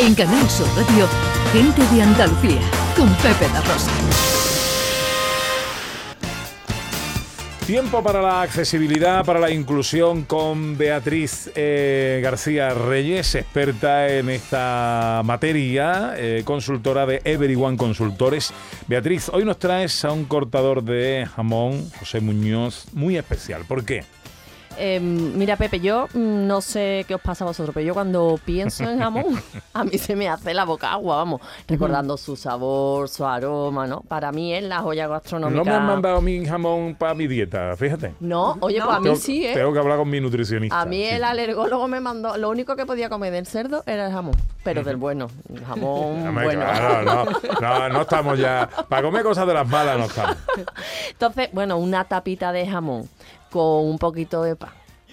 En Canal Sur Radio, Gente de Andalucía, con Pepe La Rosa. Tiempo para la accesibilidad, para la inclusión con Beatriz eh, García Reyes, experta en esta materia, eh, consultora de Everyone Consultores. Beatriz, hoy nos traes a un cortador de jamón, José Muñoz, muy especial. ¿Por qué? Em, mira, Pepe, yo mm, no sé qué os pasa a vosotros, pero yo cuando pienso en jamón, a mí se me hace la boca agua, vamos, recordando su sabor, su aroma, ¿no? Para mí es la joya gastronómica. No me han mandado mi jamón para mi dieta, fíjate. No, oye, pues a mí Tengo- sí, ¿eh? Tengo que hablar con mi nutricionista. A mí sí. el alergólogo me mandó, lo único que podía comer del cerdo era el jamón, pero del bueno, el jamón bueno. claro, no, no, no estamos ya. Para comer cosas de las malas no estamos. Entonces, bueno, una tapita de jamón con un poquito de pan,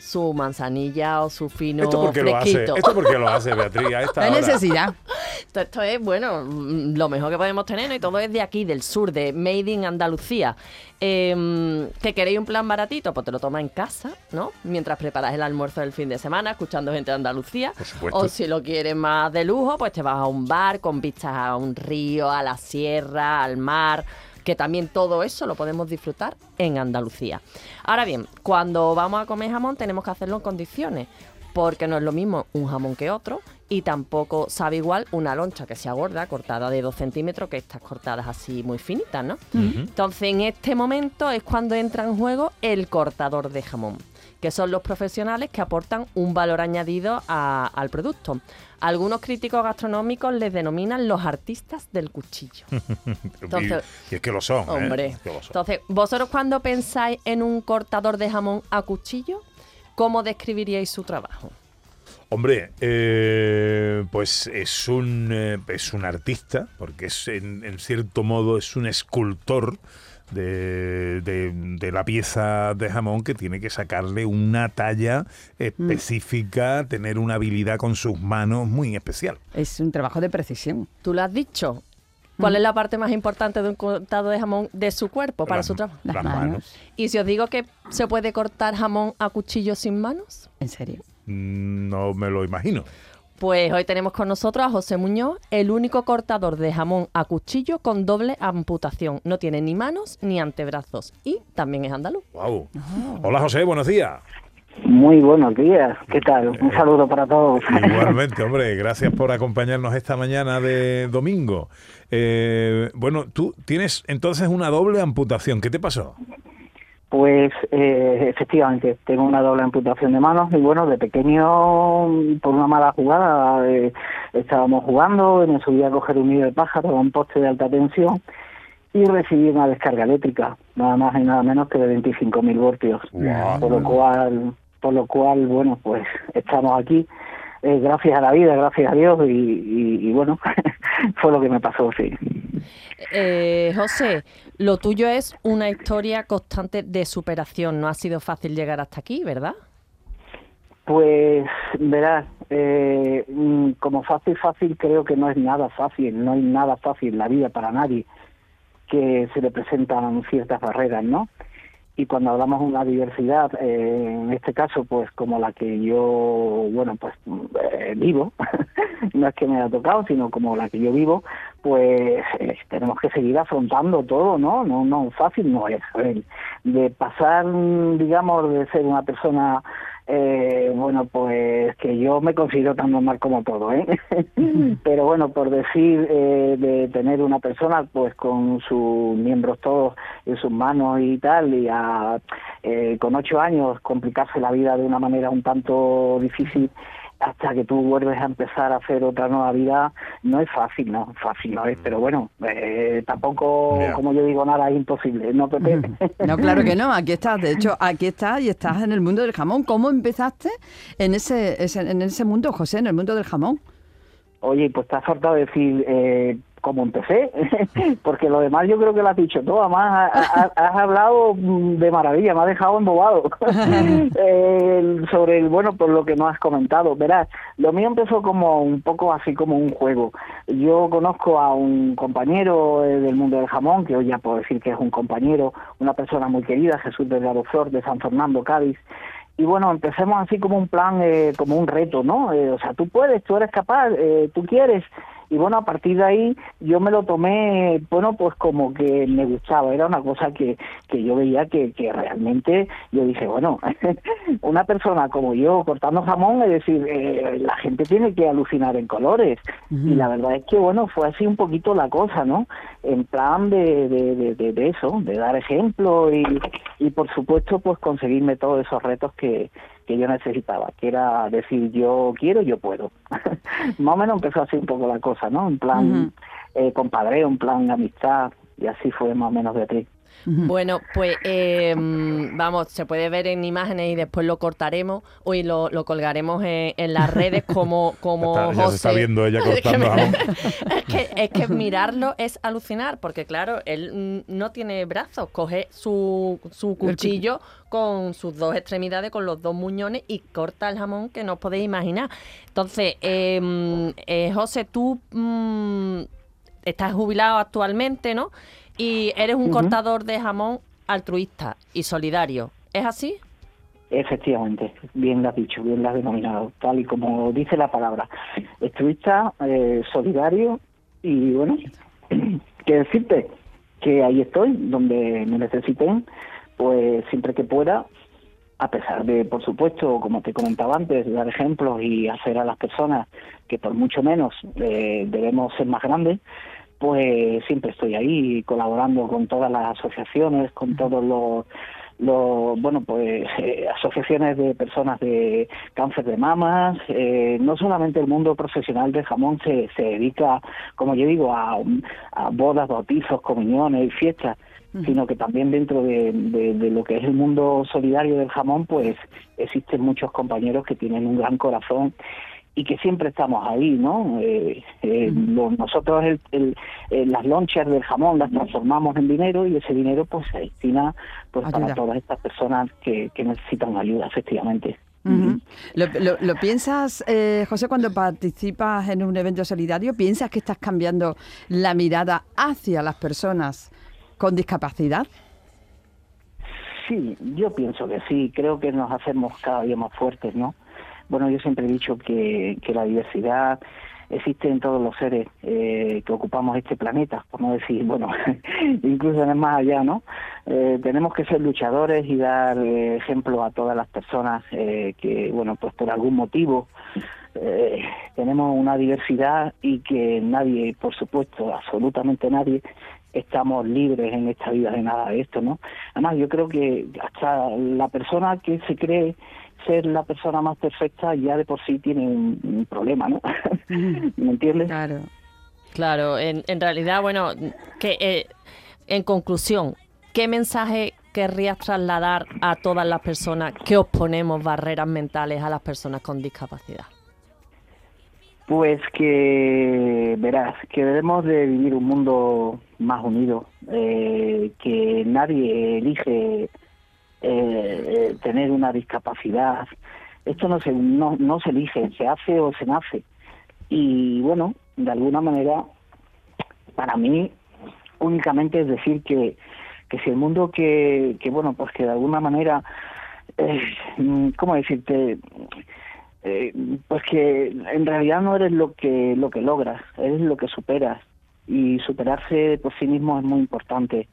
su manzanilla o su fino ¿Esto por qué lo hace? fresquito. ¿Esto por qué lo hace, Beatriz? A esta No hay hora? necesidad. Esto, esto es, bueno, mm, lo mejor que podemos tener, ¿no? Y todo es de aquí, del sur, de Made in Andalucía. Eh, ¿Que queréis un plan baratito? Pues te lo tomas en casa, ¿no? Mientras preparas el almuerzo del fin de semana, escuchando gente de Andalucía. Por supuesto. O si lo quieres más de lujo, pues te vas a un bar con vistas a un río, a la sierra, al mar que también todo eso lo podemos disfrutar en Andalucía. Ahora bien, cuando vamos a comer jamón tenemos que hacerlo en condiciones, porque no es lo mismo un jamón que otro y tampoco sabe igual una loncha que sea gorda, cortada de 2 centímetros, que estas cortadas así muy finitas, ¿no? Entonces en este momento es cuando entra en juego el cortador de jamón, que son los profesionales que aportan un valor añadido a- al producto. Algunos críticos gastronómicos les denominan los artistas del cuchillo. Entonces- y, y es que lo son. ¿eh? Hombre, Es que lo son. entonces, vosotros cuando pensáis en un cortador de jamón a cuchillo, ¿cómo describiríais su trabajo? Hombre, eh, pues es un, eh, es un artista, porque es en, en cierto modo es un escultor de, de- de la pieza de jamón que tiene que sacarle una talla específica, tener una habilidad con sus manos muy especial. Es un trabajo de precisión. Tú lo has dicho. ¿Cuál es la parte más importante de un cortador de jamón de su cuerpo para Las- su trabajo? Las las manos. manos. Y si os digo que se puede cortar jamón a cuchillo sin manos, ¿En serio? Mm, No me lo imagino. Pues hoy tenemos con nosotros a José Muñoz, el único cortador de jamón a cuchillo con doble amputación. No tiene ni manos ni antebrazos y también es andaluz. Wow. Hola José, buenos días. Muy buenos días, ¿qué tal? Un saludo para todos. Igualmente, hombre, gracias por acompañarnos esta mañana de domingo. Eh, bueno, tú tienes entonces una doble amputación. ¿Qué te pasó? Pues eh, efectivamente, tengo una doble amputación de manos y bueno, de pequeño, por una mala jugada, eh, estábamos jugando y me subí a coger un nido de pájaro a un poste de alta tensión y recibí una descarga eléctrica, nada más y nada menos que de 25.000 voltios. Por lo cual, por lo cual, bueno, pues estamos aquí. eh, gracias a la vida, gracias a Dios y, y- y bueno, fue lo que me pasó, sí. Eh, José, lo tuyo es una historia constante de superación. No ha sido fácil llegar hasta aquí, ¿verdad? Pues verás, eh, mm, como fácil, fácil creo que no es nada fácil, no hay nada fácil en la vida para nadie que se le presentan ciertas barreras, ¿no? Y cuando hablamos de una diversidad, eh, en este caso, pues como la que yo, bueno, pues eh, vivo, no es que me haya tocado, sino como la que yo vivo, pues eh, tenemos que seguir afrontando todo, ¿no? No, no fácil no es. De pasar, digamos, de ser una persona eh, bueno, pues que yo me considero tan normal como todo, ¿eh? Pero bueno, por decir eh, de tener una persona pues con sus miembros todos en sus manos y tal, y a, eh, con ocho años complicarse la vida de una manera un tanto difícil hasta que tú vuelves a empezar a hacer otra nueva vida, no es fácil, no, fácil no es, pero bueno, eh, tampoco, como yo digo, nada es imposible, ¿no, Pepe? No, claro que no. Aquí estás. De hecho, aquí estás y estás en el mundo del jamón. ¿Cómo empezaste en ese, ese- en ese mundo, José, en el mundo del jamón? Oye, pues te has faltado decir eh, cómo empecé, porque lo demás yo creo que lo has dicho todo. Además, ha- ha- has hablado mm, de maravilla, me has dejado embobado Eh, sobre, el, bueno, por lo que no has comentado. Verás, lo mío empezó como un poco así como un juego. Yo conozco a un compañero eh, del mundo del jamón, que hoy ya puedo decir que es un compañero, una persona muy querida, Jesús Delgado Flor, de San Fernando, Cádiz, y bueno, empecemos así como un plan, eh, como un reto, ¿no? Eh, o sea, tú puedes, tú eres capaz, eh, tú quieres, y bueno, a partir de ahí yo me lo tomé, bueno, pues como que me gustaba, era una cosa que, que yo veía que, que realmente, yo dije, bueno, una persona como yo cortando jamón, es decir, eh, la gente tiene que alucinar en colores, y la verdad es que, bueno, fue así un poquito la cosa, ¿no? En plan de, de, de, de eso, de dar ejemplo y, y por supuesto, pues conseguirme todos esos retos que, que yo necesitaba, que era decir yo quiero, yo puedo. más o menos empezó así un poco la cosa, ¿no? En plan eh, compadreo, en plan amistad, y así fue más o menos Beatriz. Bueno, pues eh, vamos, se puede ver en imágenes y después lo cortaremos y lo, lo colgaremos en, en, las redes como, como está, ya José. se está viendo ella cortando jamón. es, que, es que mirarlo es alucinar, porque claro, él no tiene brazos, coge su, su cuchillo con sus dos extremidades, con los dos muñones y corta el jamón que no os podéis imaginar. Entonces, eh, eh, José, tú mm, estás jubilado actualmente, ¿no? Y eres un cortador de jamón altruista y solidario. ¿Es así? Efectivamente, bien lo has dicho, bien lo has denominado, tal y como dice la palabra. Estruista, eh, solidario y bueno, qué decirte, que ahí estoy, donde me necesiten, pues siempre que pueda, a pesar de, por supuesto, como te comentaba antes, dar ejemplos y hacer a las personas que por mucho menos eh, debemos ser más grandes, pues siempre estoy ahí colaborando con todas las asociaciones, con todos los los bueno pues eh, asociaciones de personas de cáncer de mamas eh, no solamente el mundo profesional del jamón se, se dedica como yo digo a, a bodas bautizos comuniones y fiestas sino que también dentro de, de, de, lo que es el mundo solidario del jamón pues existen muchos compañeros que tienen un gran corazón y que siempre estamos ahí, ¿no? Eh, eh, lo, nosotros el, el, eh, las lonchas del jamón las transformamos en dinero y ese dinero pues se destina pues Ayuda. para todas estas personas que, que necesitan ayuda, efectivamente. Uh -huh. ¿Lo, lo, lo, piensas, eh, José, cuando participas en un evento solidario? ¿Piensas que estás cambiando la mirada hacia las personas con discapacidad? Sí, yo pienso que sí. Creo que nos hacemos cada día más fuertes, ¿no? Bueno, yo siempre he dicho que, que la diversidad existe en todos los seres eh, que ocupamos este planeta, por no decir, bueno, incluso en el más allá, ¿no? Eh, tenemos que ser luchadores y dar eh, ejemplo a todas las personas eh, que, bueno, pues por algún motivo tenemos una diversidad y que nadie, por supuesto, absolutamente nadie, estamos libres en esta vida de nada de esto, ¿no? Además, yo creo que hasta la persona que se cree ser la persona más perfecta ya de por sí tiene un, un problema, ¿no? ¿Me entiendes? Claro. Claro, en, en realidad, bueno, que eh, en conclusión, ¿qué mensaje querrías trasladar a todas las personas que os ponemos barreras mentales a las personas con discapacidad? Pues que, verás, que debemos de vivir un mundo más unido, eh, que nadie elige eh, tener una discapacidad. Esto no se, no, no se elige, se hace o se nace. Y bueno, de alguna manera, para mí, únicamente es decir que, que si el mundo que, que, bueno, pues que de alguna manera, eh, ¿cómo decirte? Eh, pues que en realidad no eres lo que lo que logras, eres lo que superas y superarse por sí mismo es muy importante.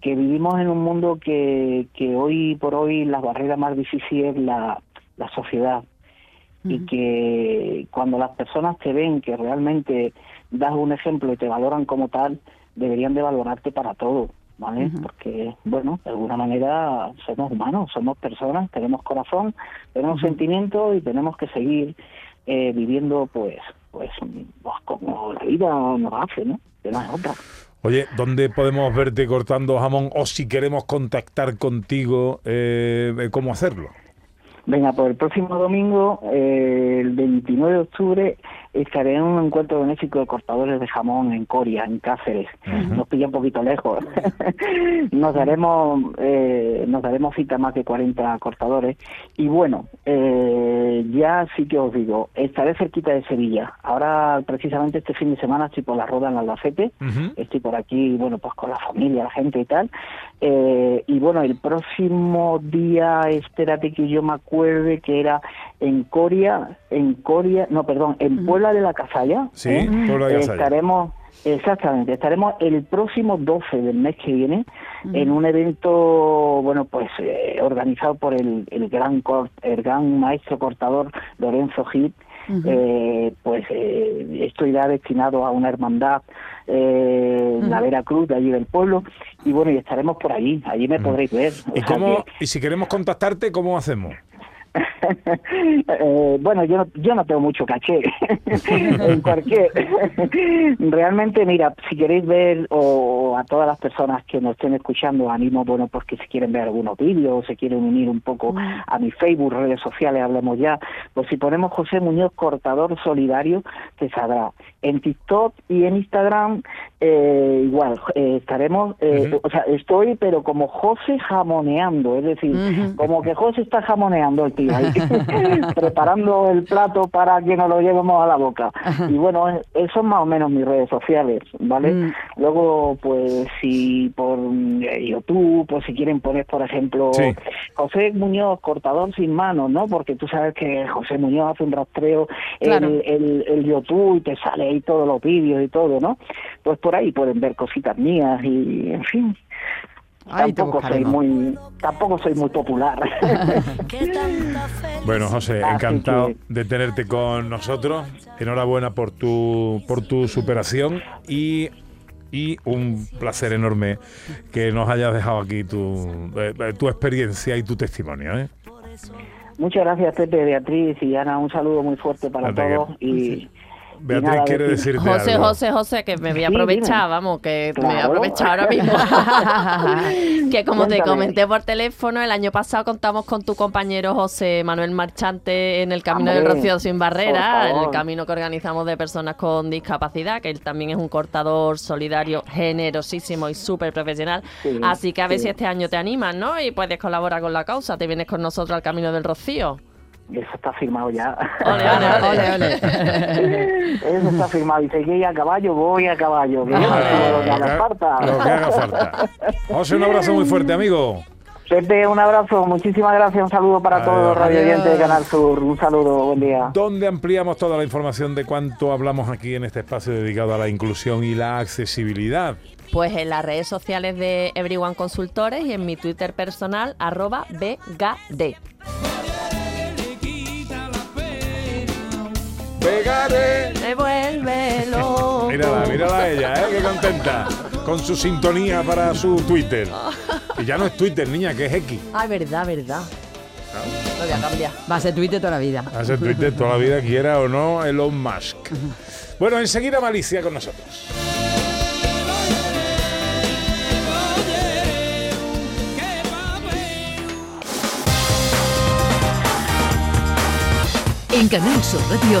Que vivimos en un mundo que, que hoy por hoy la barrera más difícil es la, la sociedad uh -huh. y que cuando las personas te ven que realmente das un ejemplo y te valoran como tal, deberían de valorarte para todo, ¿vale? Uh -huh. Porque, bueno, de alguna manera somos humanos, somos personas, tenemos corazón, tenemos uh -huh. sentimientos y tenemos que seguir eh, viviendo, pues, pues, pues, como la vida nos hace, ¿no? De una otra. Oye, ¿dónde podemos verte cortando jamón o si queremos contactar contigo, eh, cómo hacerlo? Venga, pues el próximo domingo, eh, el 29 de octubre, estaré en un encuentro benéfico de cortadores de jamón en Coria, en Cáceres. Nos pilla un poquito lejos. nos daremos eh, nos daremos cita más de 40 cortadores. Y bueno, eh, ya sí que os digo, estaré cerquita de Sevilla. Ahora, precisamente este fin de semana, estoy por la rueda en Albacete. Ujú. Estoy por aquí, bueno, pues con la familia, la gente y tal. Eh, y bueno, el próximo día, espérate que yo me acuerde que era en Coria, en Coria, no, perdón, en Puebla de la Casalla. Sí, ¿eh? Puebla de Casalla. Estaremos, exactamente, estaremos el próximo 12 del mes que viene en un evento, bueno, pues eh, organizado por el, el gran cor- el gran maestro cortador Lorenzo Gil. Eh, pues eh, esto irá destinado a una hermandad eh, en la Veracruz de allí del pueblo y bueno y estaremos por allí allí me podréis ver ¿Y, cómo, que- y si queremos contactarte, ¿cómo hacemos? Eh, bueno, yo no, yo no tengo mucho caché en cualquier. Realmente, mira, si queréis ver o a todas las personas que nos estén escuchando, animo, bueno, pues que si quieren ver algunos vídeos o se quieren unir un poco a mi Facebook, redes sociales, hablemos ya, pues si ponemos José Muñoz Cortador Solidario, te saldrá. En TikTok y en Instagram, eh, igual, eh, estaremos, eh, o sea, estoy, pero como José jamoneando, es decir, como que José está jamoneando el tío ahí, preparando el plato para que nos lo llevemos a la boca. Y bueno, eso son más o menos mis redes sociales, ¿vale? Mm. Luego, pues si por eh, YouTube, pues si quieren poner, por ejemplo, Sí. José Muñoz, cortador sin manos, ¿no? Porque tú sabes que José Muñoz hace un rastreo Claro. el, el, el YouTube y te sale ahí todos los vídeos y todo, ¿no? Pues por ahí pueden ver cositas mías y, en fin. Ahí tampoco soy muy tampoco soy muy popular Bueno, José, encantado que- de tenerte con nosotros. Enhorabuena por tu, por tu superación y, y un placer enorme que nos hayas dejado aquí tu, eh, tu experiencia y tu testimonio. ¿eh? muchas gracias Pepe Beatriz y Ana un saludo muy fuerte para que- todos y Beatriz nada, quiere decir- decirte José, algo. José, José, que me voy a aprovechar, vamos, que me voy a aprovechar ahora mismo. que como te comenté por teléfono, el año pasado contamos con tu compañero José Manuel Marchante en el Camino del Rocío sin barrera, el camino que organizamos de personas con discapacidad, que él también es un cortador solidario generosísimo y súper profesional. Sí, Así que a ver sí. si este año te animas, ¿no? Y puedes colaborar con la causa, te vienes con nosotros al Camino del Rocío. Eso está firmado ya Ole, ole, ole. Ole, ole. eso está firmado y ir a caballo voy a caballo que lo que haga falta lo que haga falta. José, un abrazo muy fuerte, amigo. Pepe un abrazo muchísimas gracias un saludo para Adiós. todos los radio oyentes de. Canal Sur un saludo buen día donde ampliamos toda la información de cuánto hablamos aquí en este espacio dedicado a la inclusión y la accesibilidad. Pues en las redes sociales de Everyone Consultores y en mi Twitter personal, arroba BGD. Pegaré. Me vuelve loco. Mírala, mírala a ella, ¿eh? Qué contenta. Con su sintonía para su Twitter. Y ya no es Twitter, niña, que es X. Ay, verdad, verdad. Lo voy a cambiar. Va a ser Twitter toda la vida. Hace Twitter toda la vida, quiera o no, Elon Musk. Bueno, enseguida Malicia con nosotros. En Canal Sur Radio,